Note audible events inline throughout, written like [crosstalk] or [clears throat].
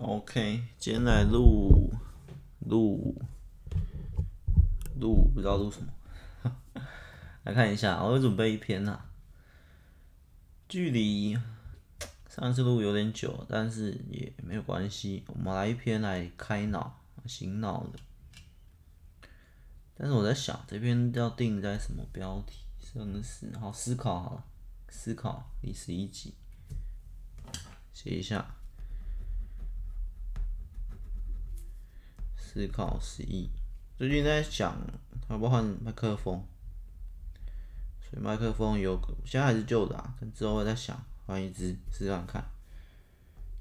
OK，今天来录录录，不知道录什么，[laughs] 来看一下，我会准备一篇呐，距离上次录有点久，但是也没有关系，我们来一篇来开脑、醒脑的。但是我在想，这篇要定在什么标题？生死，好思考好了，思考第十一集，写一下。思考十一，最近在想要不要换麦克风，所以麦克风有，现在还是旧的啊，之后会再想换一支试试看。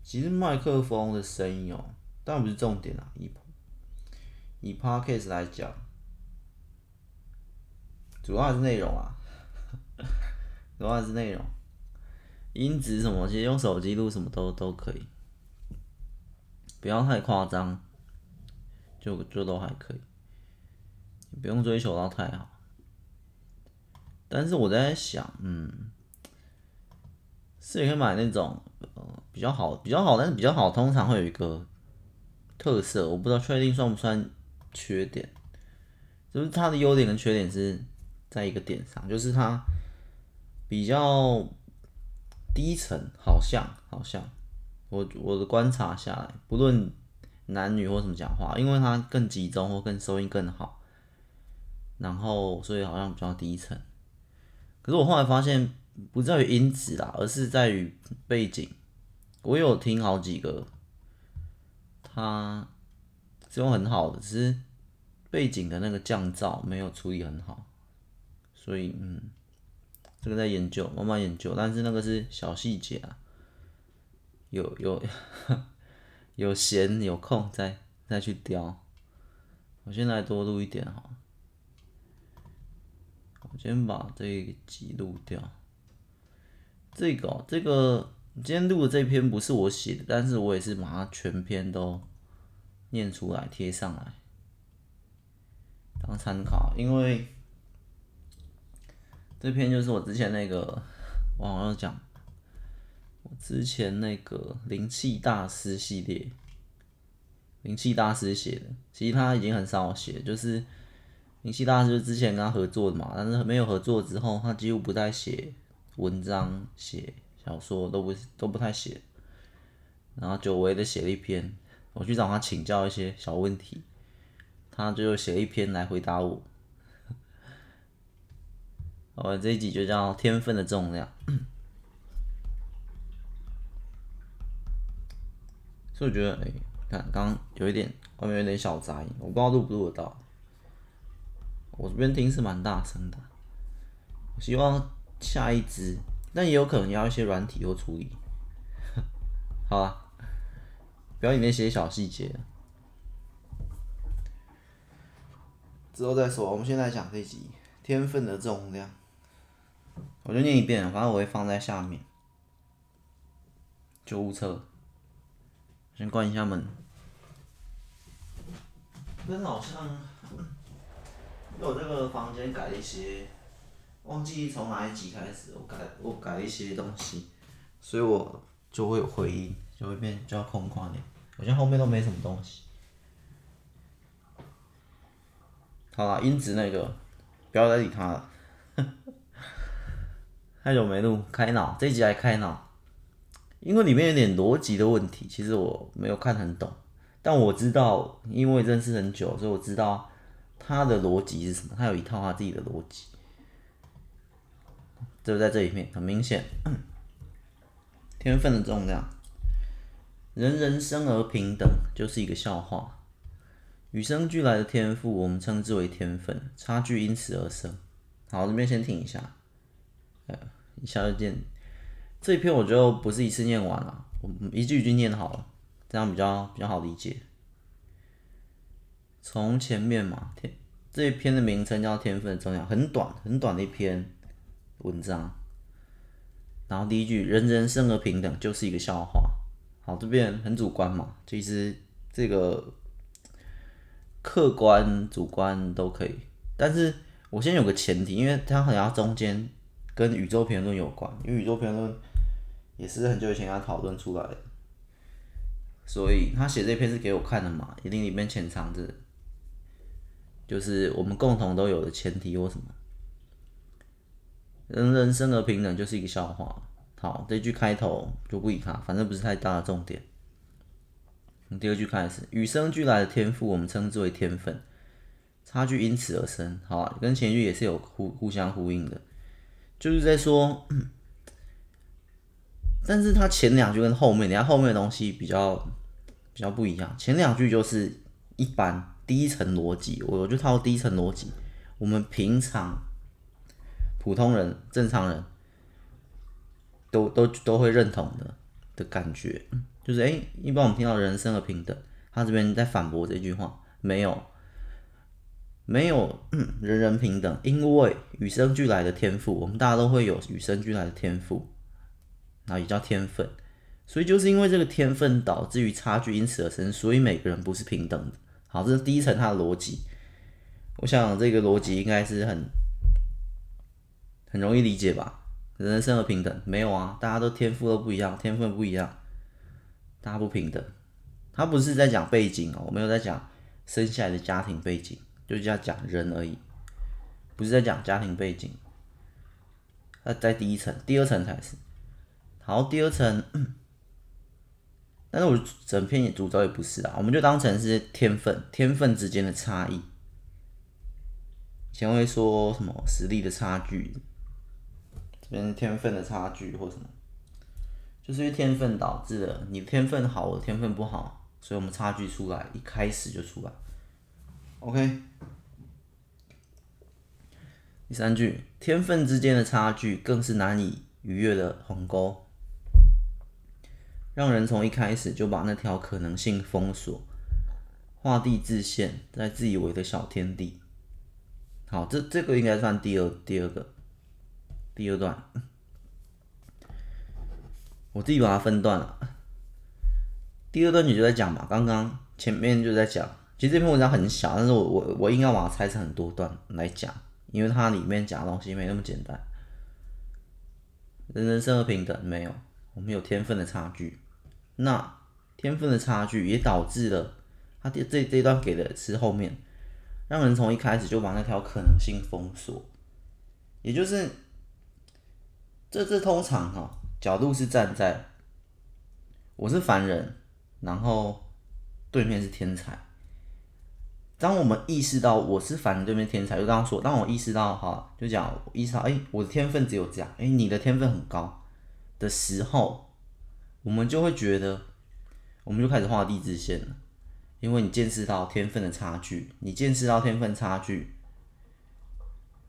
其实麦克风的声音哦，当然不是重点啊，以以 Podcast 来讲，主要是内容啊，[laughs] 主要是内容，音质什么，其实用手机录什么都都可以，不要太夸张。就就都还可以，不用追求到太好。但是我在想，嗯，是也可以买那种呃比较好比较好，但是比较好通常会有一个特色，我不知道确定算不算缺点，就是它的优点跟缺点是在一个点上，就是它比较低沉，好像好像我我的观察下来，不论。男女或什么讲话，因为它更集中或更收音更好，然后所以好像比较低沉。可是我后来发现，不在于音质啦，而是在于背景。我有听好几个，它是用很好的，只是背景的那个降噪没有处理很好，所以嗯，这个在研究，慢慢研究。但是那个是小细节啊，有有。有闲有空再再去雕。我现在多录一点哈。我先把这一集录掉。这个、这个今天录的这篇不是我写的，但是我也是把它全篇都念出来贴上来当参考，因为这篇就是我之前那个我好像讲。之前那个灵气大师系列，灵气大师写的，其实他已经很少写，就是灵气大师之前跟他合作的嘛，但是没有合作之后，他几乎不再写文章、写小说，都不都不太写。然后久违的写了一篇，我去找他请教一些小问题，他就写了一篇来回答我。[laughs] 我这一集就叫天分的重量。所以我觉得，哎、看刚刚有一点外面有点小杂音，我不知道录不录得到。我这边听是蛮大声的，我希望下一支，但也有可能要一些软体或处理。[laughs] 好啊，不要里面写小细节，之后再说。我们现在讲这集天分的重量，我就念一遍，反正我会放在下面。救护车。先关一下门。跟好像，[coughs] 我这个房间改一些，忘记从哪一集开始，我改我改一些东西，所以我就会有回音，就会变比较空旷点。好像后面都没什么东西。好了，音质那个，不要再理他了。[laughs] 太久没录，开脑，这集来开脑。因为里面有点逻辑的问题，其实我没有看很懂，但我知道，因为认识很久，所以我知道他的逻辑是什么，他有一套他自己的逻辑，就在这里面，很明显。天分的重量，人人生而平等，就是一个笑话。与生俱来的天赋，我们称之为天分，差距因此而生。好，这边先停一下，呃，一下就见。这一篇我就不是一次念完了，我一句一句念好了，这样比较比较好理解。从前面嘛，天这一篇的名称叫《天分的重要》，很短很短的一篇文章。然后第一句“人人生而平等”就是一个笑话。好，这边很主观嘛，其实这个客观主观都可以。但是我先有个前提，因为它好像中间跟宇宙评论有关，因为宇宙评论。也是很久以前他讨论出来的，所以他写这篇是给我看的嘛，一定里面潜藏着，就是我们共同都有的前提或什么。人人生而平等就是一个笑话。好，这句开头就不理他，反正不是太大的重点。第二句开始，与生俱来的天赋，我们称之为天分，差距因此而生。好，跟前一句也是有互互相呼应的，就是在说，但是他前两句跟后面，你看后面的东西比较比较不一样。前两句就是一般第一层逻辑，我就套第一层逻辑，我们平常普通人、正常人。都都都会认同的的感觉，就是哎、一般我们听到人生而平等，他这边在反驳这句话，没有，没有，人人平等，因为与生俱来的天赋，我们大家都会有与生俱来的天赋，然后也叫天分，所以就是因为这个天分导致于差距因此而生，所以每个人不是平等的。好，这是第一层它的逻辑，我想这个逻辑应该是很很容易理解吧。人生而平等没有啊，大家都天赋都不一样，天分不一样，大家不平等。他不是在讲背景哦，我没有在讲生下来的家庭背景，就是要讲人而已，不是在讲家庭背景。那在第一层，第二层才是。好，第二层，[clears throat] 但是我整篇也主轴也不是啊，我们就当成是天分，天分之间的差异。前会说什么实力的差距。这边是天分的差距或什么，就是因为天分导致的你的天分好，我天分不好，所以我们差距出来，一开始就出来。OK，第三句，天分之间的差距更是难以逾越的鸿沟，让人从一开始就把那条可能性封锁，画地自限，在自以为的小天地。好，这这个应该算第二第二个。第二段，我自己把它分段了。第二段你就在讲嘛，刚刚前面就在讲，其实这篇文章很小，但是我我我应该把它拆成很多段来讲，因为它里面讲的东西没那么简单。人人生而平等，没有，我们有天分的差距。那天分的差距也导致了，他这这这段给的是后面，让人从一开始就把那条可能性封锁，也就是。这这通常哈角度是站在我是凡人，然后对面是天才。当我们意识到我是凡人，对面天才，就刚刚说，当我意识到哈，就讲意识到，哎，我的天分只有这样，哎，你的天分很高的时候，我们就会觉得，我们就开始画地自限了，因为你见识到天分的差距，你见识到天分差距，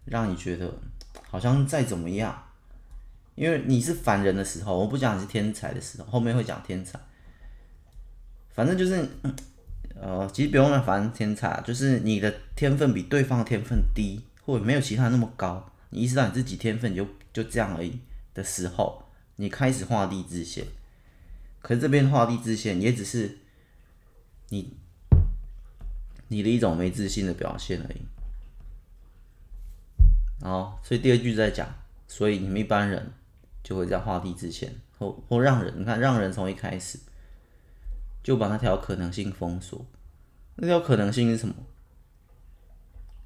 让你觉得好像再怎么样。因为你是凡人的时候，我不讲你是天才的时候，后面会讲天才。反正就是，呃，其实不用讲凡人天才，就是你的天分比对方的天分低，或者没有其他那么高，你意识到你自己天分就就这样而已的时候，你开始画地自限。可是这边画地自限也只是你你的一种没自信的表现而已。好，所以第二句在讲，所以你们一般人。就会这样画地自限，或或让人你看，让人从一开始就把那条可能性封锁。那条可能性是什么？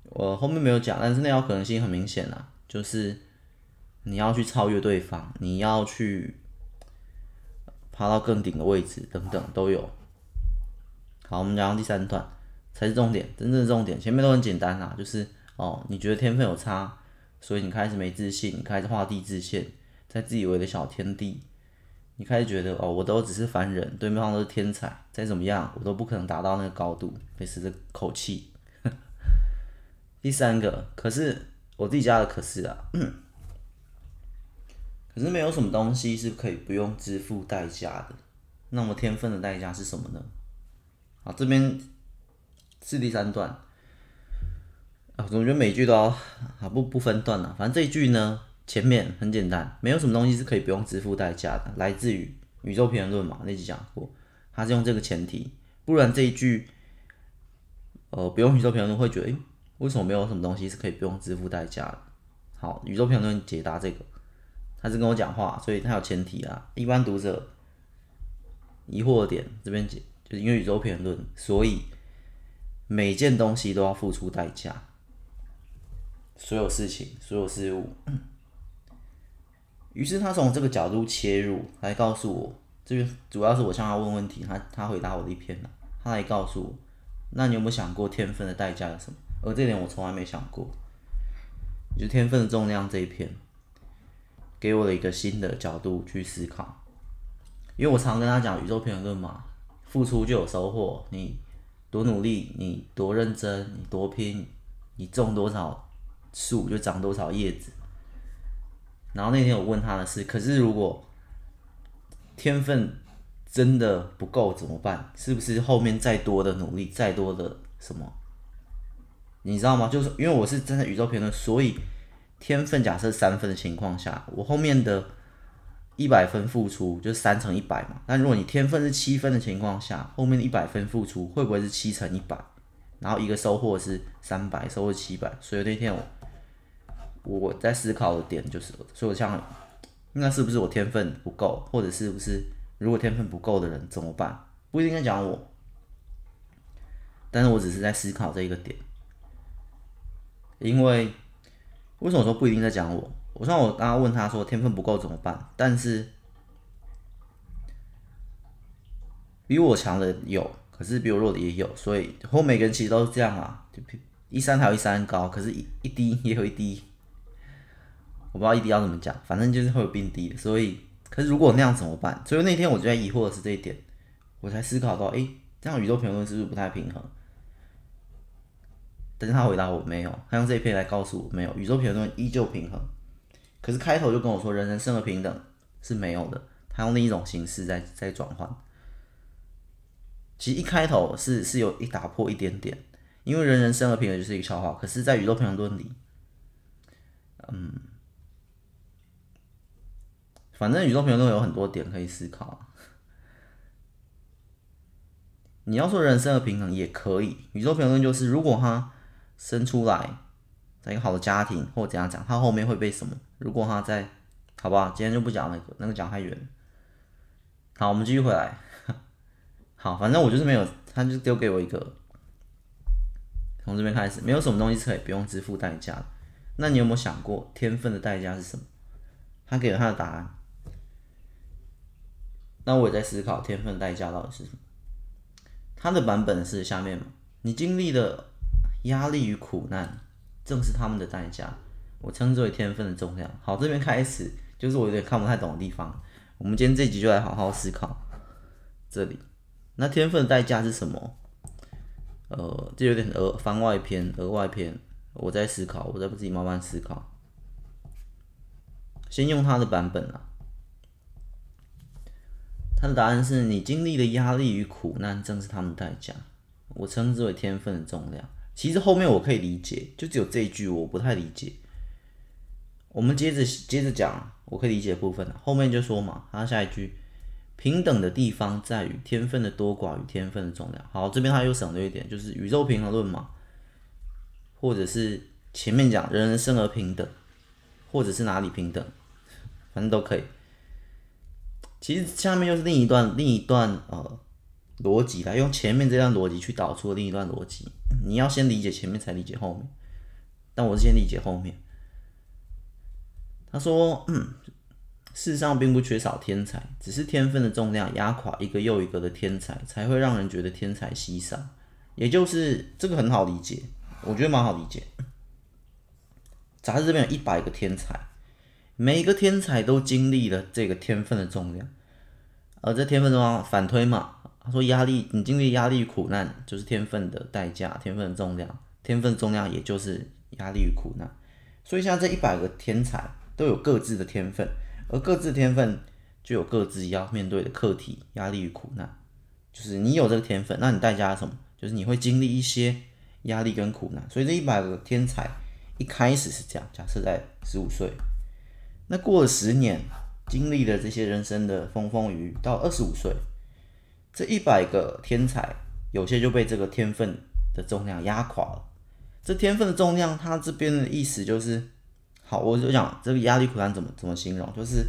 我后面没有讲，但是那条可能性很明显啊，就是你要去超越对方，你要去爬到更顶的位置，等等都有。好，我们讲到第三段才是重点，真正的重点，前面都很简单啊，就是哦，你觉得天分有差，所以你开始没自信，你开始画地自限。在自以为的小天地，你开始觉得哦，我都只是凡人，对面方都是天才，再怎么样我都不可能达到那个高度，类似这口气。[laughs] 第三个，可是我自己加的可是啊，可是没有什么东西是可以不用支付代价的。那么天分的代价是什么呢？好，这边是第三段啊，总觉得每句都要啊不不分段了，反正这一句呢。前面很简单，没有什么东西是可以不用支付代价的，来自于宇宙平衡论嘛，那集讲过，他是用这个前提，不然这一句，呃，不用宇宙平衡论会觉得，诶，为什么没有什么东西是可以不用支付代价的？好，宇宙平衡论解答这个，他是跟我讲话，所以他有前提啊，一般读者疑惑的点这边解，就是因为宇宙平衡论，所以每件东西都要付出代价，所有事情，所有事物。[clears throat] 于是他从这个角度切入来告诉我，这边主要是我向他问问题，他他回答我的一篇，他来告诉我，那你有没有想过天分的代价是什么？而这点我从来没想过，就天分的重量这一篇，给我了一个新的角度去思考。因为我常跟他讲宇宙平衡论嘛，付出就有收获，你多努力，你多认真，你多拼，你种多少树就长多少叶子。然后那天我问他的是，可是如果天分真的不够怎么办？是不是后面再多的努力，再多的什么？你知道吗？就是因为我是站在宇宙平衡，所以天分假设三分的情况下，我后面的。一百分付出就是三乘一百嘛，那如果你天分是七分的情况下，后面的一百分付出会不会是七乘一百？然后一个收获是三百，收获七百。所以那天我我在思考的点就是，所以我想，那是不是我天分不够，或者是不是如果天分不够的人怎么办？不一定在讲我，但是我只是在思考这一个点，因为为什么说不一定在讲我？我说我刚刚问他说天分不够怎么办？但是比我强的有，可是比我弱的也有，所以后每个人其实都是这样啊，就一山还有一山高，可是一一低也有一低，我不知道一低要怎么讲，反正就是会有并低。所以，可是如果那样怎么办？所以那天我就在疑惑的是这一点，我才思考到，哎，这样宇宙平衡论是不是不太平衡？但是他回答我没有，他用这一篇来告诉我没有，宇宙平衡论依旧平衡。可是开头就跟我说，人人生而平等是没有的，他用另一种形式在在转换。其实一开头是是有一打破一点点，因为人人生而平等就是一个笑话。可是，在宇宙平衡论里，嗯，反正宇宙平衡论有很多点可以思考。你要说人生而平衡也可以，宇宙平衡论就是如果他生出来。在一个好的家庭，或怎样讲，他后面会被什么？如果他在，好不好？今天就不讲那个，那个讲太远。好，我们继续回来。[laughs] 好，反正我就是没有，他就丢给我一个，从这边开始，没有什么东西是可以不用支付代价。那你有没有想过，天分的代价是什么？他给了他的答案。那我也在思考，天分的代价到底是什么？他的版本是下面嘛？你经历的压力与苦难。正是他们的代价，我称之为天分的重量。好，这边开始就是我有点看不太懂的地方。我们今天这集就来好好思考这里。那天分的代价是什么？呃，这有点额番外篇、额外篇。我在思考，我在自己慢慢思考。先用他的版本啊，他的答案是你经历的压力与苦难，正是他们的代价。我称之为天分的重量。其实后面我可以理解，就只有这一句我不太理解。我们接着接着讲，我可以理解的部分。后面就说嘛，他下一句，平等的地方在于天分的多寡与天分的重量。好，这边他又省略一点，就是宇宙平衡论嘛，或者是前面讲人人生而平等，或者是哪里平等，反正都可以。其实下面又是另一段另一段呃。逻辑来用前面这段逻辑去导出另一段逻辑，你要先理解前面才理解后面，但我是先理解后面。他说，嗯，世上并不缺少天才，只是天分的重量压垮一个又一个的天才，才会让人觉得天才稀少。也就是这个很好理解，我觉得蛮好理解。杂志这边有一百个天才，每一个天才都经历了这个天分的重量，而这天分重量反推嘛。说：“压力，你经历压力与苦难，就是天分的代价，天分的重量，天分重量也就是压力与苦难。所以，像这一百个天才都有各自的天分，而各自天分就有各自要面对的课题，压力与苦难。就是你有这个天分，那你代价什么？就是你会经历一些压力跟苦难。所以，这一百个天才一开始是这样，假设在十五岁，那过了十年，经历了这些人生的风风雨雨，到二十五岁。”这一百个天才，有些就被这个天分的重量压垮了。这天分的重量，它这边的意思就是，好，我就讲这个压力苦难怎么怎么形容，就是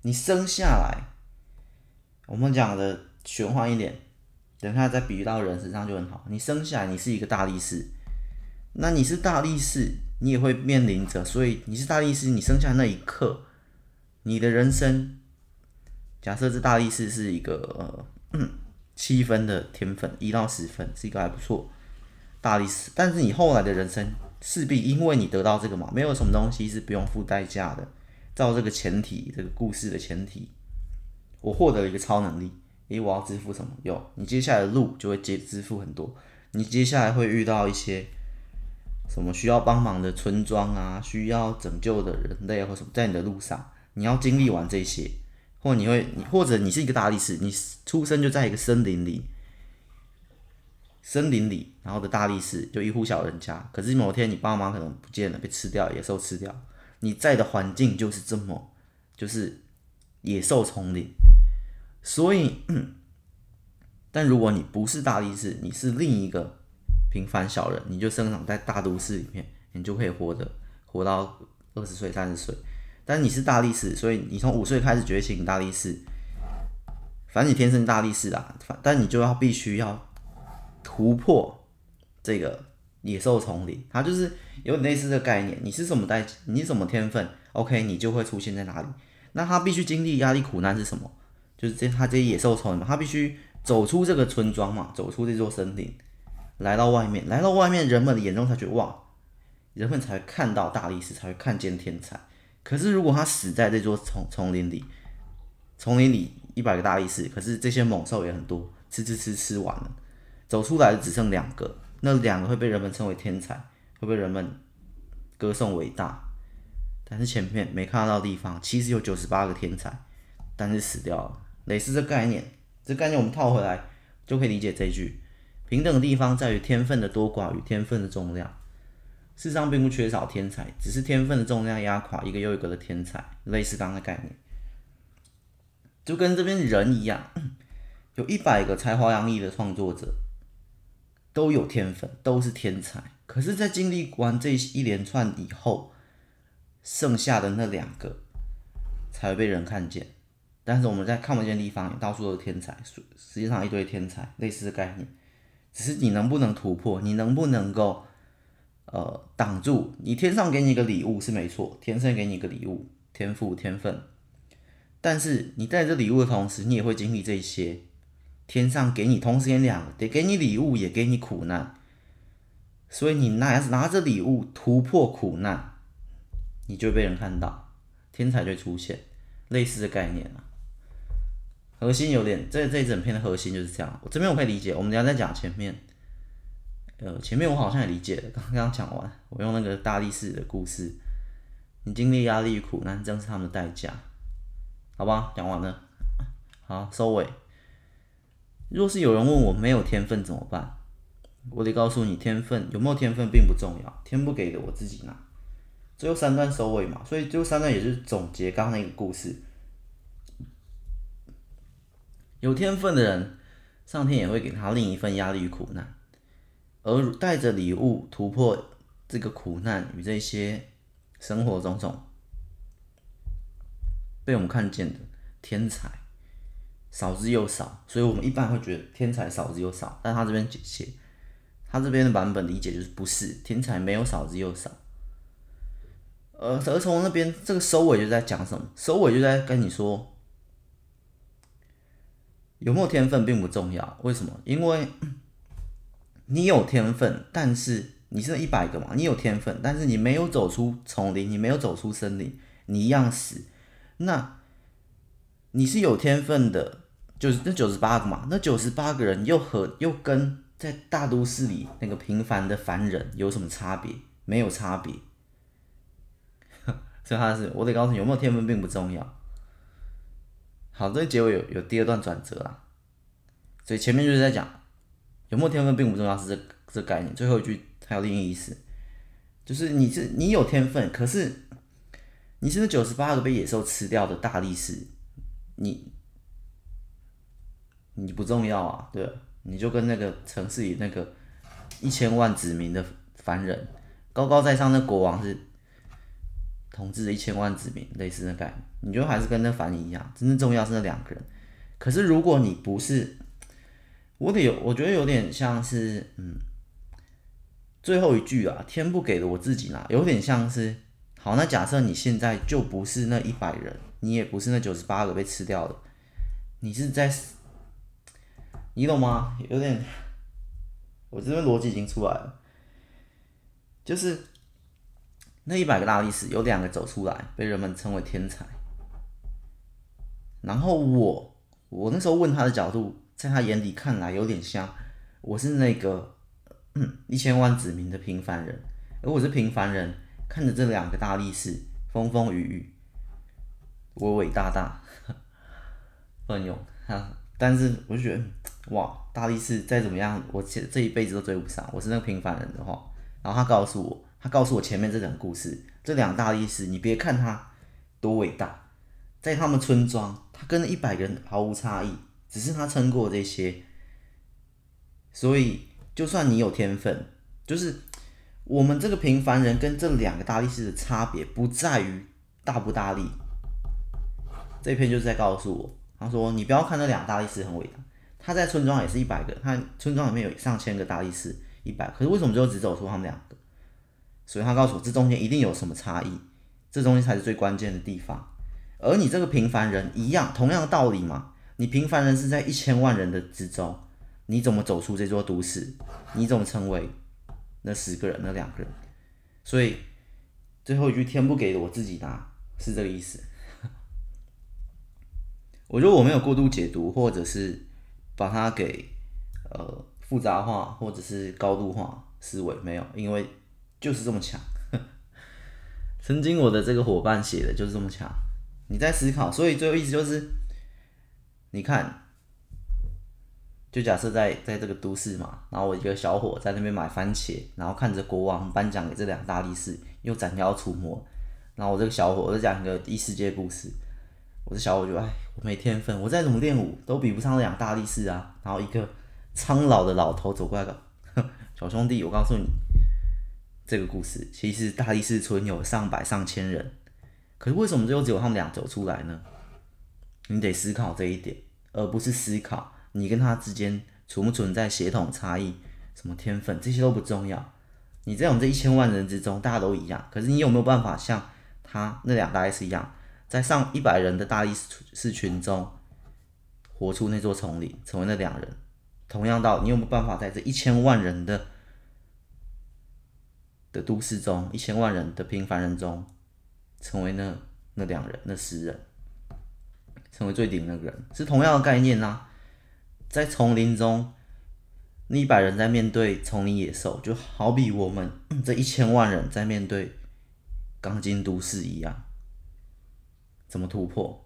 你生下来，我们讲的玄幻一点，等下再比喻到人身上就很好。你生下来你是一个大力士，那你是大力士，你也会面临着，所以你是大力士，你生下来那一刻，你的人生，假设这大力士是一个。七分的天分，一到十分是一个还不错大力士，但是你后来的人生势必因为你得到这个嘛，没有什么东西是不用付代价的。照这个前提，这个故事的前提，我获得了一个超能力，诶，我要支付什么？有，你接下来的路就会接支付很多，你接下来会遇到一些什么需要帮忙的村庄啊，需要拯救的人类或什么，在你的路上，你要经历完这些。或你会，你或者你是一个大力士，你出生就在一个森林里，森林里，然后的大力士就一户小人家。可是某天你爸妈可能不见了，被吃掉，野兽吃掉。你在的环境就是这么，就是野兽丛林。所以，[clears throat] 但如果你不是大力士，你是另一个平凡小人，你就生长在大都市里面，你就可以活着，活到二十岁、三十岁。但你是大力士，所以你从五岁开始觉醒大力士。反正你天生大力士啦，反但你就要必须要突破这个野兽丛林，它就是有点类似的概念。你是什么代，你什么天分？OK，你就会出现在哪里。那他必须经历压力苦难是什么？就是这他这些野兽丛林嘛，他必须走出这个村庄嘛，走出这座森林，来到外面，来到外面，人们的眼中才觉得哇，人们才会看到大力士，才会看见天才。可是，如果他死在这座丛丛林里，丛林里一百个大力士，可是这些猛兽也很多，吃吃吃吃完了，走出来的只剩两个，那两个会被人们称为天才，会被人们歌颂伟大。但是前面没看到的地方，其实有九十八个天才，但是死掉了。类似这概念，这概念我们套回来就可以理解这一句：平等的地方在于天分的多寡与天分的重量。世上并不缺少天才，只是天分的重量压垮一个又一个的天才。类似刚刚的概念，就跟这边人一样，有一百个才华洋溢的创作者，都有天分，都是天才。可是，在经历完这一连串以后，剩下的那两个才会被人看见。但是我们在看不见的地方，到处都是天才，实际上一堆天才，类似的概念，只是你能不能突破，你能不能够。呃，挡住你，天上给你一个礼物是没错，天生给你一个礼物，天赋天分。但是你带着礼物的同时，你也会经历这些。天上给你同时也两，得给你礼物，也给你苦难。所以你拿拿着礼物突破苦难，你就会被人看到，天才就出现。类似的概念啊，核心有点，这这一整篇的核心就是这样。我这边我可以理解，我们等下再讲前面。呃，前面我好像也理解了，刚刚讲完，我用那个大力士的故事，你经历压力与苦难，正是他们的代价，好吧？讲完了，好，收尾。若是有人问我没有天分怎么办，我得告诉你，天分有没有天分并不重要，天不给的我自己拿。最后三段收尾嘛，所以最后三段也是总结刚刚那个故事。有天分的人，上天也会给他另一份压力与苦难。而带着礼物突破这个苦难与这些生活种种被我们看见的天才少之又少，所以我们一般会觉得天才少之又少。但他这边解释，他这边的版本理解就是不是天才没有少之又少。呃，而从那边这个收尾就在讲什么？收尾就在跟你说，有没有天分并不重要。为什么？因为。你有天分，但是你是一百个嘛？你有天分，但是你没有走出丛林，你没有走出森林，你一样死。那你是有天分的，就是那九十八个嘛？那九十八个人又和又跟在大都市里那个平凡的凡人有什么差别？没有差别。[laughs] 所以他是我得告诉你，有没有天分并不重要。好，这结尾有有第二段转折啦。所以前面就是在讲。有没有天分并不重要，是这这概念。最后一句还有另一意思，就是你是你有天分，可是你是那九十八个被野兽吃掉的大力士，你你不重要啊，对，你就跟那个城市里那个一千万子民的凡人，高高在上的国王是统治着一千万子民，类似的概念，你就还是跟那凡人一样，真正重要是那两个人。可是如果你不是，我得有，我觉得有点像是，嗯，最后一句啊，天不给的我自己拿，有点像是，好，那假设你现在就不是那一百人，你也不是那九十八个被吃掉的，你是在，你懂吗？有点，我这边逻辑已经出来了，就是那一百个大力士有两个走出来，被人们称为天才，然后我。我那时候问他的角度，在他眼里看来有点像我是那个一千万子民的平凡人，而我是平凡人，看着这两个大力士风风雨雨，伟伟大大，奋勇哈，但是我就觉得哇，大力士再怎么样，我这这一辈子都追不上。我是那个平凡人的话，然后他告诉我，他告诉我前面这两个故事，这两大力士，你别看他多伟大。在他们村庄，他跟一百个人毫无差异，只是他撑过这些。所以，就算你有天分，就是我们这个平凡人跟这两个大力士的差别，不在于大不大力。这篇就是在告诉我，他说你不要看那两个大力士很伟大，他在村庄也是一百个，他村庄里面有上千个大力士，一百，可是为什么就只走出他们两个？所以他告诉我，这中间一定有什么差异，这中间才是最关键的地方。而你这个平凡人一样，同样的道理嘛。你平凡人是在一千万人的之中，你怎么走出这座都市？你怎么成为那十个人、那两个人？所以最后一句“天不给的我自己拿”是这个意思。[laughs] 我觉得我没有过度解读，或者是把它给呃复杂化，或者是高度化思维，没有，因为就是这么强。[laughs] 曾经我的这个伙伴写的就是这么强。你在思考，所以最后意思就是，你看，就假设在在这个都市嘛，然后我一个小伙在那边买番茄，然后看着国王颁奖给这两大力士，又斩妖除魔，然后我这个小伙我在讲一个异世界故事，我这小伙就哎，我没天分，我再怎么练武都比不上那两大力士啊，然后一个苍老的老头走过来了，小兄弟，我告诉你，这个故事其实大力士村有上百上千人。可是为什么最后只有他们俩走出来呢？你得思考这一点，而不是思考你跟他之间存不存在血统差异、什么天分，这些都不重要。你在我们这一千万人之中，大家都一样。可是你有没有办法像他那两大力士一样，在上一百人的大力士群中，活出那座丛林，成为那两人？同样道理，你有没有办法在这一千万人的的都市中，一千万人的平凡人中？成为那那两人，那十人，成为最顶那个人，是同样的概念呐、啊。在丛林中，那一百人在面对丛林野兽，就好比我们这一千万人在面对钢筋都市一样。怎么突破？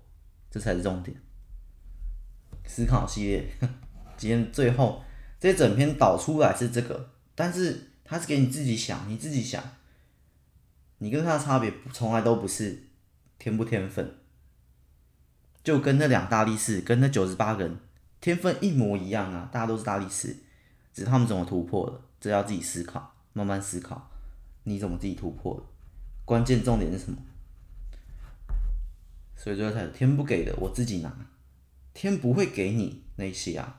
这才是重点。思考系列，[laughs] 今天最后这整篇导出来是这个，但是它是给你自己想，你自己想。你跟他的差别从来都不是天不天分，就跟那两大力士跟那九十八个人天分一模一样啊！大家都是大力士，只是他们怎么突破的，这要自己思考，慢慢思考，你怎么自己突破的？关键重点是什么？所以最后才天不给的，我自己拿，天不会给你那些啊，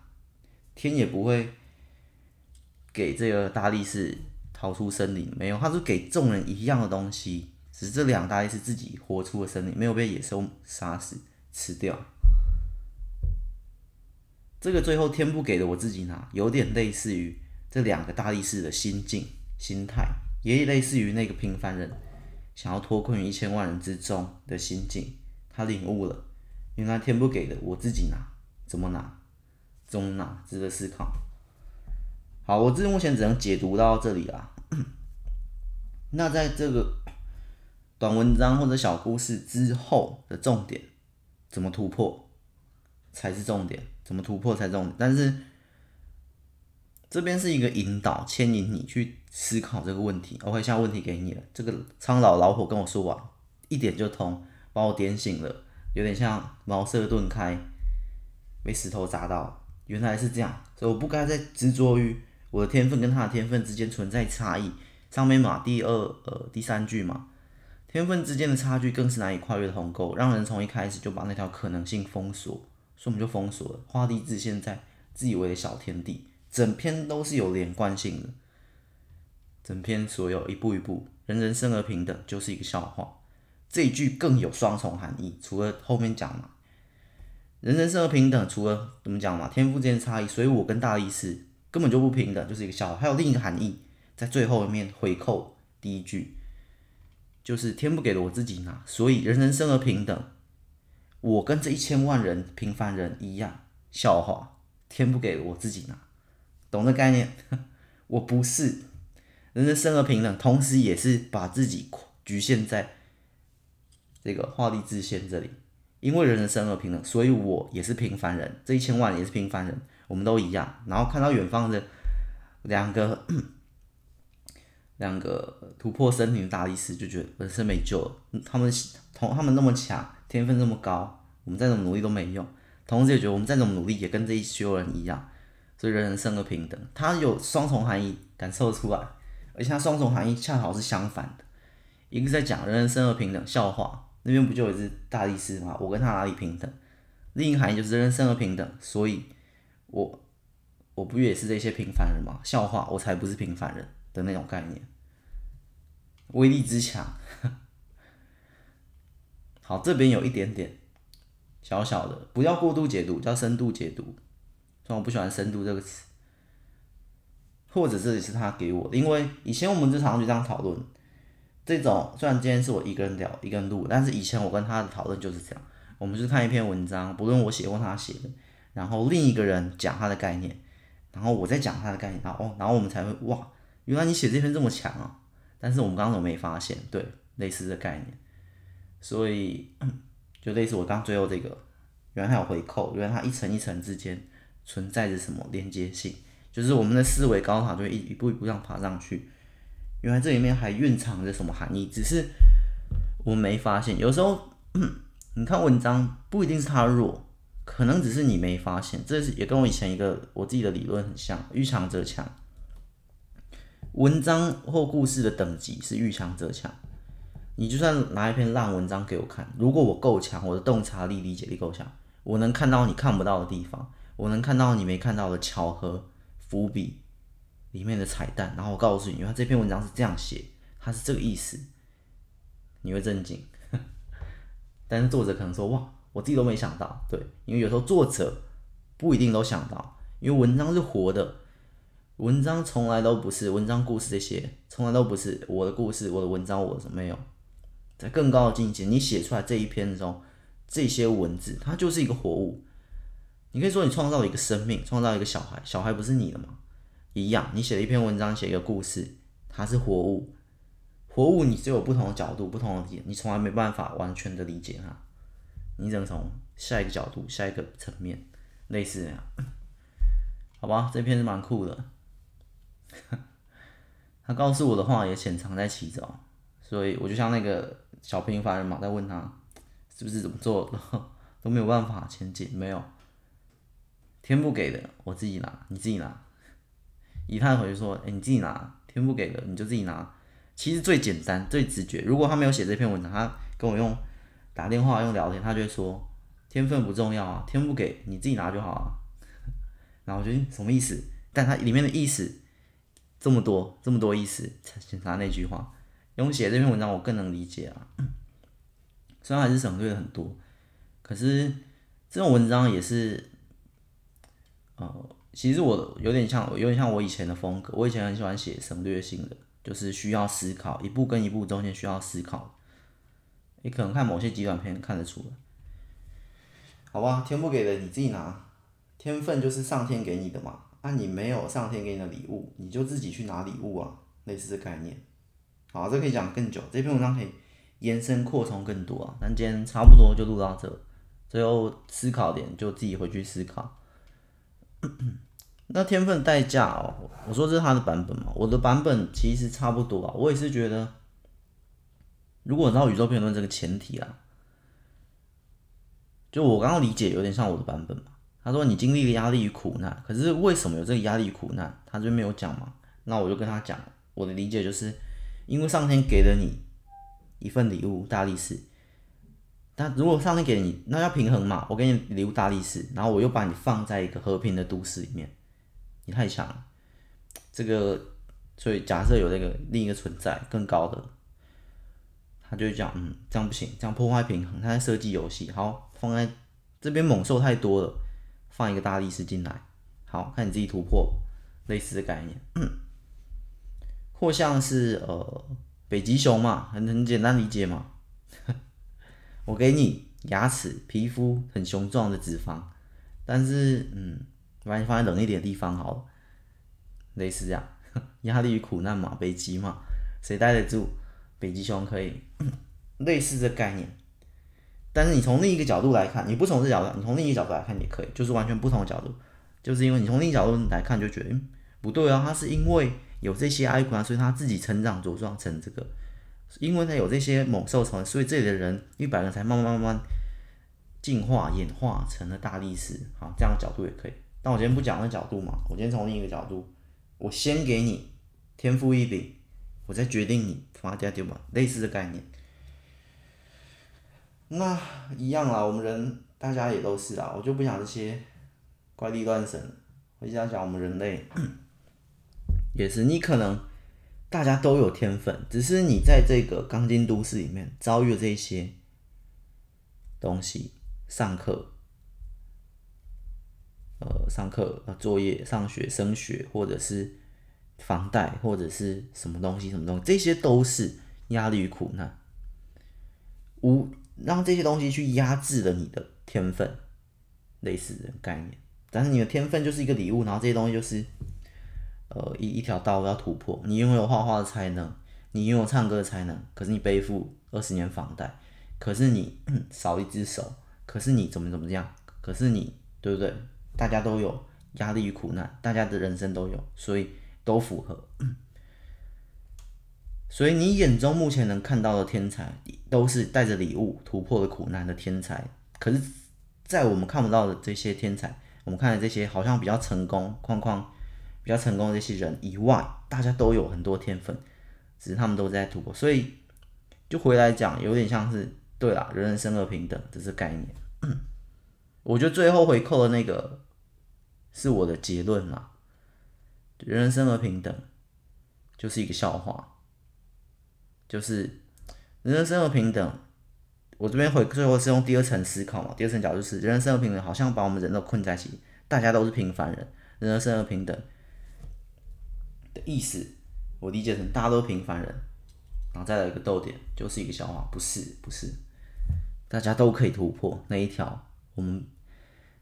天也不会给这个大力士。逃出森林没有，他是给众人一样的东西，只是这两大力士自己活出了森林，没有被野兽杀死吃掉。这个最后天不给的，我自己拿，有点类似于这两个大力士的心境、心态，也类似于那个平凡人想要脱困于一千万人之中的心境。他领悟了，原来天不给的，我自己拿，怎么拿？怎么拿？值得思考。好，我这目前只能解读到这里啦。[coughs] 那在这个短文章或者小故事之后的重点，怎么突破才是重点？怎么突破才重点？但是这边是一个引导，牵引你去思考这个问题。OK，现在问题给你了。这个苍老老伙跟我说完，一点就通，把我点醒了，有点像茅塞顿开，被石头砸到，原来是这样，所以我不该再执着于。我的天分跟他的天分之间存在差异，上面嘛，第二呃第三句嘛，天分之间的差距更是难以跨越的鸿沟，让人从一开始就把那条可能性封锁，所以我们就封锁了。画地自现在自以为的小天地，整篇都是有连贯性的。整篇所有一步一步，人人生而平等就是一个笑话。这一句更有双重含义，除了后面讲嘛，人人生而平等，除了怎么讲嘛，天赋之间的差异，所以我跟大力士根本就不平等，就是一个笑话。还有另一个含义，在最后一面回扣第一句，就是天不给了我自己拿，所以人人生而平等，我跟这一千万人平凡人一样，笑话，天不给了我自己拿，懂这概念？[laughs] 我不是人人生而平等，同时也是把自己局限在。这个画地自限这里，因为人人生而平等，所以我也是平凡人，这一千万也是平凡人，我们都一样。然后看到远方的两个两个突破森林的大力士，就觉得人生没救了。他们同他们那么强，天分那么高，我们再怎么努力都没用。同时也觉得我们再怎么努力，也跟这一群人一样。所以人人生而平等，他有双重含义，感受出来，而且他双重含义恰好是相反的，一个在讲人人生而平等，笑话。那边不就有一只大力士吗？我跟他哪里平等？另一个含义就是人人生而平等，所以我我不也是这些平凡人吗？笑话，我才不是平凡人的那种概念，威力之强。好，这边有一点点小小的，不要过度解读，叫深度解读。虽然我不喜欢“深度”这个词，或者这里是他给我的，因为以前我们日常就这样讨论。这种虽然今天是我一个人聊一个人录，但是以前我跟他的讨论就是这样，我们就看一篇文章，不论我写或他写的，然后另一个人讲他的概念，然后我再讲他的概念，然后哦，然后我们才会哇，原来你写这篇这么强啊！但是我们刚刚都没发现，对，类似的概念，所以就类似我刚最后这个，原来它有回扣，原来它一层一层之间存在着什么连接性，就是我们的思维高塔就会一一步一步这样爬上去。原来这里面还蕴藏着什么含义，只是我没发现。有时候，你看文章不一定是他弱，可能只是你没发现。这是也跟我以前一个我自己的理论很像，遇强则强。文章或故事的等级是遇强则强。你就算拿一篇烂文章给我看，如果我够强，我的洞察力、理解力够强，我能看到你看不到的地方，我能看到你没看到的巧合、伏笔。里面的彩蛋，然后我告诉你，因为这篇文章是这样写，它是这个意思，你会震惊。[laughs] 但是作者可能说：“哇，我自己都没想到。”对，因为有时候作者不一定都想到，因为文章是活的，文章从来都不是文章故事这些，从来都不是我的故事，我的文章，我的没有。在更高的境界，你写出来这一篇中，这些文字，它就是一个活物。你可以说你创造了一个生命，创造一个小孩，小孩不是你的吗？一样，你写了一篇文章，写一个故事，它是活物，活物你只有不同的角度、不同的点，你从来没办法完全的理解它，你只能从下一个角度、下一个层面，类似这样，好吧？这篇是蛮酷的，[laughs] 他告诉我的话也潜藏在其中，所以我就像那个小平凡人嘛，在问他是不是怎么做，[laughs] 都没有办法前进，没有，天不给的，我自己拿，你自己拿。以太回说：“哎、你自己拿，天不给的你就自己拿。其实最简单、最直觉。如果他没有写这篇文章，他跟我用打电话、用聊天，他就会说：天分不重要啊，天不给你自己拿就好啊。然后我觉得什么意思？但他里面的意思这么多、这么多意思，检查那句话，用写这篇文章我更能理解啊。[clears throat] 虽然还是省略了很多，可是这种文章也是，呃。”其实我有点像，有点像我以前的风格。我以前很喜欢写省略性的，就是需要思考，一步跟一步中间需要思考。你可能看某些极短片看得出来，好吧？天不给的你自己拿，天分就是上天给你的嘛。那、你没有上天给你的礼物，你就自己去拿礼物啊，类似的概念。好，这可以讲更久，这篇文章可以延伸扩充更多啊。那今天差不多就录到这，最后思考点就自己回去思考。[coughs] 那天分代价哦，我说这是他的版本嘛，我的版本其实差不多啊。我也是觉得，如果照宇宙辩论这个前提啊，就我刚刚理解有点像我的版本嘛。他说你经历了压力与苦难，可是为什么有这个压力与苦难？他就没有讲嘛。那我就跟他讲，我的理解就是因为上天给了你一份礼物，大力士。但如果上天给你，那要平衡嘛。我给你礼物大力士，然后我又把你放在一个和平的都市里面，你太强了。这个，所以假设有那个另一个存在更高的，他就讲，嗯，这样不行，这样破坏平衡。他在设计游戏，好，放在这边猛兽太多了，放一个大力士进来，好，看你自己突破，类似的概念。嗯、或像是呃北极熊嘛，很很简单理解嘛。[laughs] 我给你牙齿、皮肤很雄壮的脂肪，但是嗯，把你放在冷一点的地方好了，类似这样，[laughs] 压力与苦难嘛，北极嘛，谁待得住？北极熊可以，[coughs] 类似这概念。但是你从另一个角度来看，你不从这角度，你从另一个角度来看也可以，就是完全不同的角度，就是因为你从另一个角度来看就觉得，嗯，不对啊，他是因为有这些压力苦难，所以他自己成长茁壮成这个。因为他有这些猛兽虫，所以这里的人一百人才慢慢慢慢进化演化成了大力士。好，这样的角度也可以。但我今天不讲那角度嘛，我今天从另一个角度，我先给你天赋异禀，我再决定你发家丢嘛，类似的概念。那一样啦，我们人大家也都是啦，我就不讲这些怪力乱神，我就想讲我们人类也是，你可能。大家都有天分，只是你在这个钢筋都市里面遭遇了这些东西，上课，呃，上课、作业、上学、升学，或者是房贷，或者是什么东西，什么东西，这些都是压力与苦难，无让这些东西去压制了你的天分，类似的概念。但是你的天分就是一个礼物，然后这些东西就是。呃，一一条道路要突破，你拥有画画的才能，你拥有唱歌的才能，可是你背负二十年房贷，可是你少一只手，可是你怎么怎么样，可是你对不对？大家都有压力与苦难，大家的人生都有，所以都符合。所以你眼中目前能看到的天才，都是带着礼物突破了苦难的天才。可是，在我们看不到的这些天才，我们看的这些好像比较成功，框框。比较成功的这些人以外，大家都有很多天分，只是他们都在突破。所以就回来讲，有点像是对啦，人人生而平等这是概念。我觉得最后回扣的那个是我的结论啦，人人生而平等就是一个笑话，就是人人生而平等。我这边回最后是用第二层思考嘛，第二层角度是人人生而平等，好像把我们人都困在一起，大家都是平凡人，人人生而平等。的意思，我理解成大家都平凡人，然后再来一个逗点，就是一个笑话，不是不是，大家都可以突破那一条我们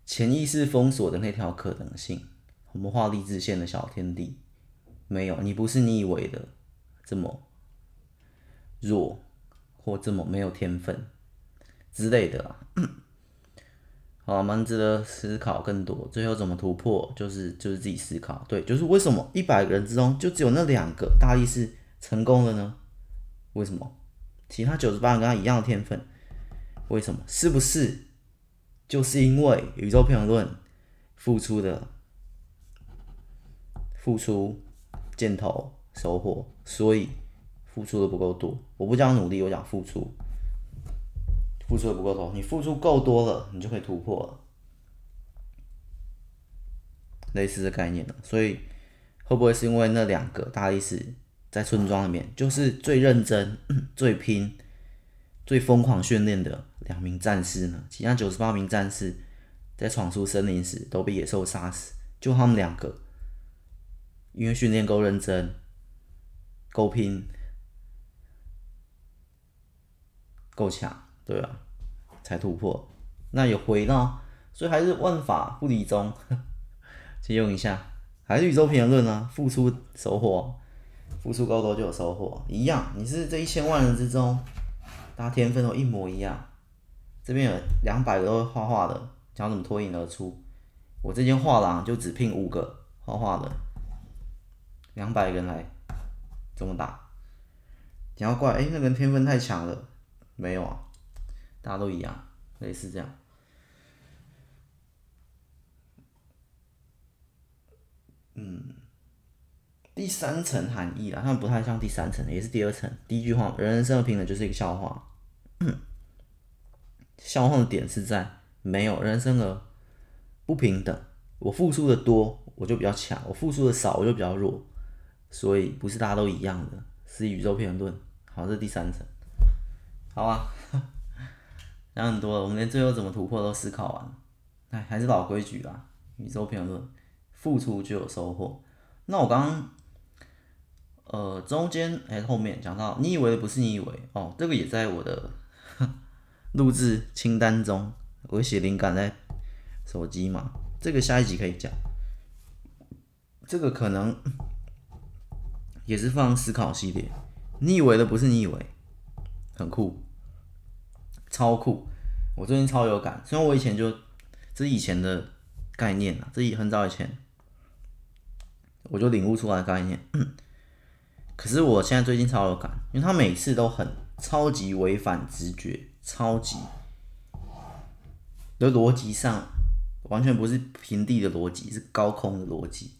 潜意识封锁的那条可能性，我们画励志线的小天地，没有，你不是你以为的这么弱或这么没有天分之类的啦。[coughs] 好，蛮值得思考更多。最后怎么突破，就是就是自己思考。对，就是为什么一百个人之中就只有那两个大力士成功了呢？为什么？其他九十八人跟他一样的天分，为什么？是不是就是因为宇宙平衡论付出的付出箭头收获，所以付出的不够多？我不讲努力，我讲付出。付出的不够多，你付出够多了，你就可以突破了。类似的概念了，所以会不会是因为那两个大力士在村庄里面，就是最认真、[clears throat] 最拼、最疯狂训练的两名战士呢？其他九十八名战士在闯出森林时都被野兽杀死，就他们两个，因为训练够认真、够拼、够强。对啊，才突破，那有回到，所以还是万法不离宗，[laughs] 借用一下，还是宇宙平衡论啊，付出收获，付出够多就有收获，一样，你是这一千万人之中，大家天分都一模一样，这边有两百个都会画画的，讲怎么脱颖而出，我这间画廊就只聘五个画画的，两百个人来，怎么打？你要怪，哎，那个人天分太强了，没有啊。大家都一样，类似这样。嗯，第三层含义啦，他们不太像第三层，也是第二层。第一句话，人人生而平等就是一个笑话。[clears throat] 笑话的点是在没有人生而不平等。我付出的多，我就比较强；我付出的少，我就比较弱。所以不是大家都一样的，是宇宙片论。好，这是第三层。好啊，[laughs] 讲很多了，我们连最后怎么突破都思考完了。哎，还是老规矩啦，宇宙评论，付出就有收获。那我刚刚，呃，中间哎后面讲到，你以为的不是你以为哦，这个也在我的 [laughs] 录制清单中，我写灵感在手机嘛。这个下一集可以讲，这个可能也是放思考系列。你以为的不是你以为，很酷，超酷！我最近超有感，虽然我以前就这是以前的概念啊，这是很早以前我就领悟出来的概念。[clears throat] 可是我现在最近超有感，因为他每次都很超级违反直觉，超级的逻辑上。完全不是平地的逻辑，是高空的逻辑。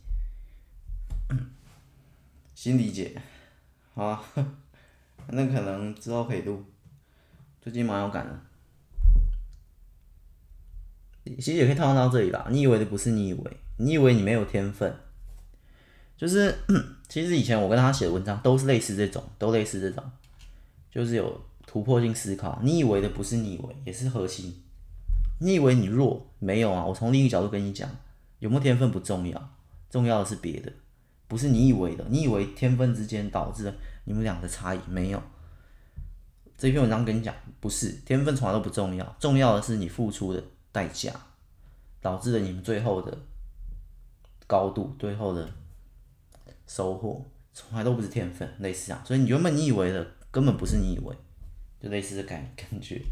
[clears throat] 新理解，好啊，[laughs] 那可能之后可以录。最近蛮有感的，其实也可以套用到这里啦。你以为的不是你以为，你以为你没有天分，就是 [clears throat] 其实以前我跟他写的文章都是类似这种，都类似这种，就是有突破性思考。你以为的不是你以为，也是核心。你以为你弱？没有啊！我从另一个角度跟你讲，有没有天分不重要，重要的是别的，不是你以为的。你以为天分之间导致了你们俩的差异？没有。这篇文章跟你讲，不是天分从来都不重要，重要的是你付出的代价，导致了你们最后的高度，最后的收获，从来都不是天分，类似啊。所以你原本你以为的，根本不是你以为，就类似的感感觉。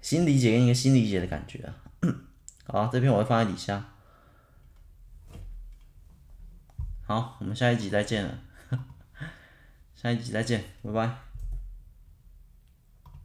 新理解跟一个新理解的感觉啊，[clears throat] 好，这篇我会放在底下。好，我们下一集再见了，[laughs] 下一集再见，拜拜。